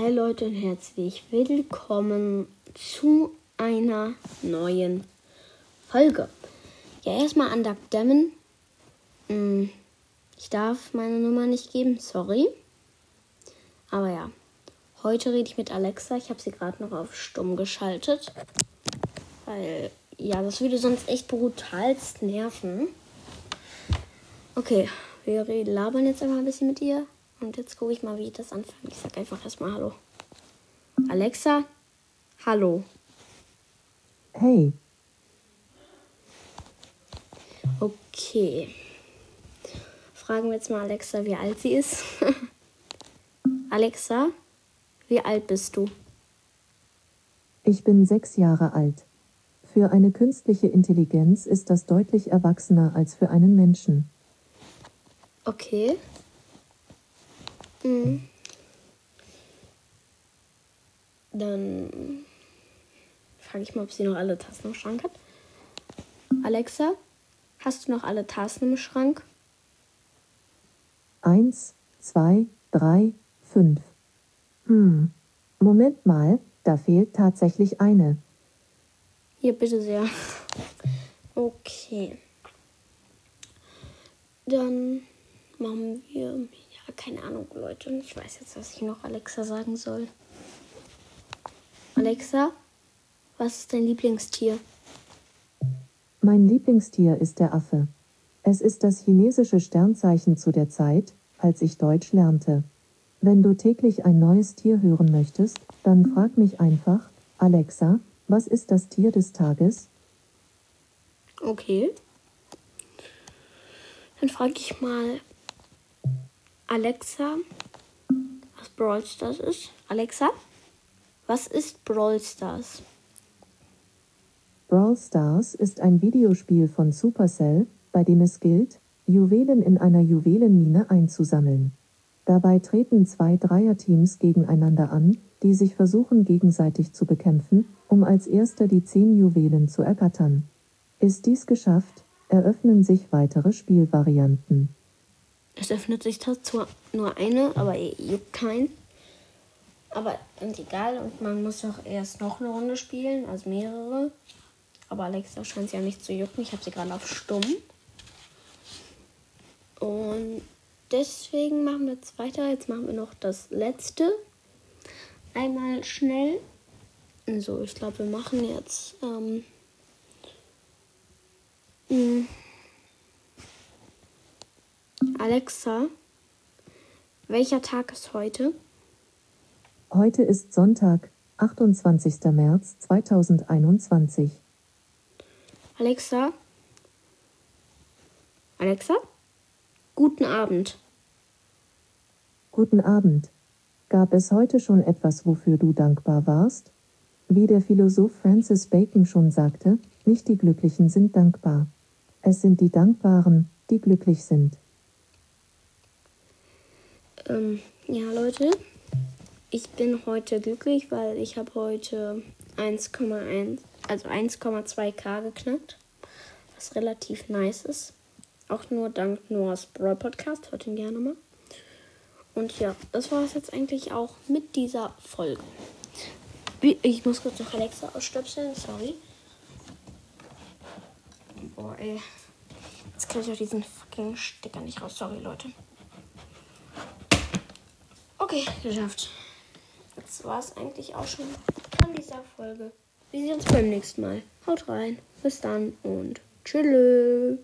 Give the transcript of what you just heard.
Hi Leute und herzlich willkommen zu einer neuen Folge. Ja, erstmal an Duck Damon. Hm, ich darf meine Nummer nicht geben, sorry. Aber ja, heute rede ich mit Alexa. Ich habe sie gerade noch auf stumm geschaltet. Weil, ja, das würde sonst echt brutalst nerven. Okay, wir labern jetzt einmal ein bisschen mit ihr. Und jetzt gucke ich mal, wie ich das anfange. Ich sage einfach erstmal Hallo. Alexa, hallo. Hey. Okay. Fragen wir jetzt mal Alexa, wie alt sie ist. Alexa, wie alt bist du? Ich bin sechs Jahre alt. Für eine künstliche Intelligenz ist das deutlich erwachsener als für einen Menschen. Okay. Mhm. Dann frage ich mal, ob sie noch alle Tassen im Schrank hat. Alexa, hast du noch alle Tassen im Schrank? Eins, zwei, drei, fünf. Hm. Moment mal, da fehlt tatsächlich eine. Hier, bitte sehr. Okay. Dann machen wir. Keine Ahnung, Leute. Ich weiß jetzt, was ich noch Alexa sagen soll. Alexa, was ist dein Lieblingstier? Mein Lieblingstier ist der Affe. Es ist das chinesische Sternzeichen zu der Zeit, als ich Deutsch lernte. Wenn du täglich ein neues Tier hören möchtest, dann frag mich einfach, Alexa, was ist das Tier des Tages? Okay. Dann frage ich mal Alexa, was Brawl Stars ist. Alexa, was ist Brawl Stars? Brawl Stars ist ein Videospiel von Supercell, bei dem es gilt, Juwelen in einer Juwelenmine einzusammeln. Dabei treten zwei Dreierteams gegeneinander an, die sich versuchen gegenseitig zu bekämpfen, um als erster die zehn Juwelen zu ergattern. Ist dies geschafft, eröffnen sich weitere Spielvarianten. Es öffnet sich zwar nur eine, aber juckt kein. Aber und egal, und man muss auch erst noch eine Runde spielen, also mehrere. Aber Alexa scheint sie ja nicht zu jucken. Ich habe sie gerade auf stumm. Und deswegen machen wir jetzt weiter. Jetzt machen wir noch das letzte. Einmal schnell. So, ich glaube, wir machen jetzt. Ähm, mh. Alexa, welcher Tag ist heute? Heute ist Sonntag, 28. März 2021. Alexa? Alexa? Guten Abend. Guten Abend. Gab es heute schon etwas, wofür du dankbar warst? Wie der Philosoph Francis Bacon schon sagte, nicht die Glücklichen sind dankbar. Es sind die Dankbaren, die glücklich sind. Ähm, ja, Leute, ich bin heute glücklich, weil ich habe heute 1,1, also 1,2k geknackt, was relativ nice ist. Auch nur dank Noahs Brawl Podcast, hört ihn gerne mal. Und ja, das war es jetzt eigentlich auch mit dieser Folge. Ich muss kurz noch Alexa ausstöpseln, sorry. Boah, ey. Jetzt kann ich auch diesen fucking Sticker nicht raus. Sorry, Leute. Okay, geschafft. Das war es eigentlich auch schon von dieser Folge. Wir sehen uns beim nächsten Mal. Haut rein. Bis dann und tschüss.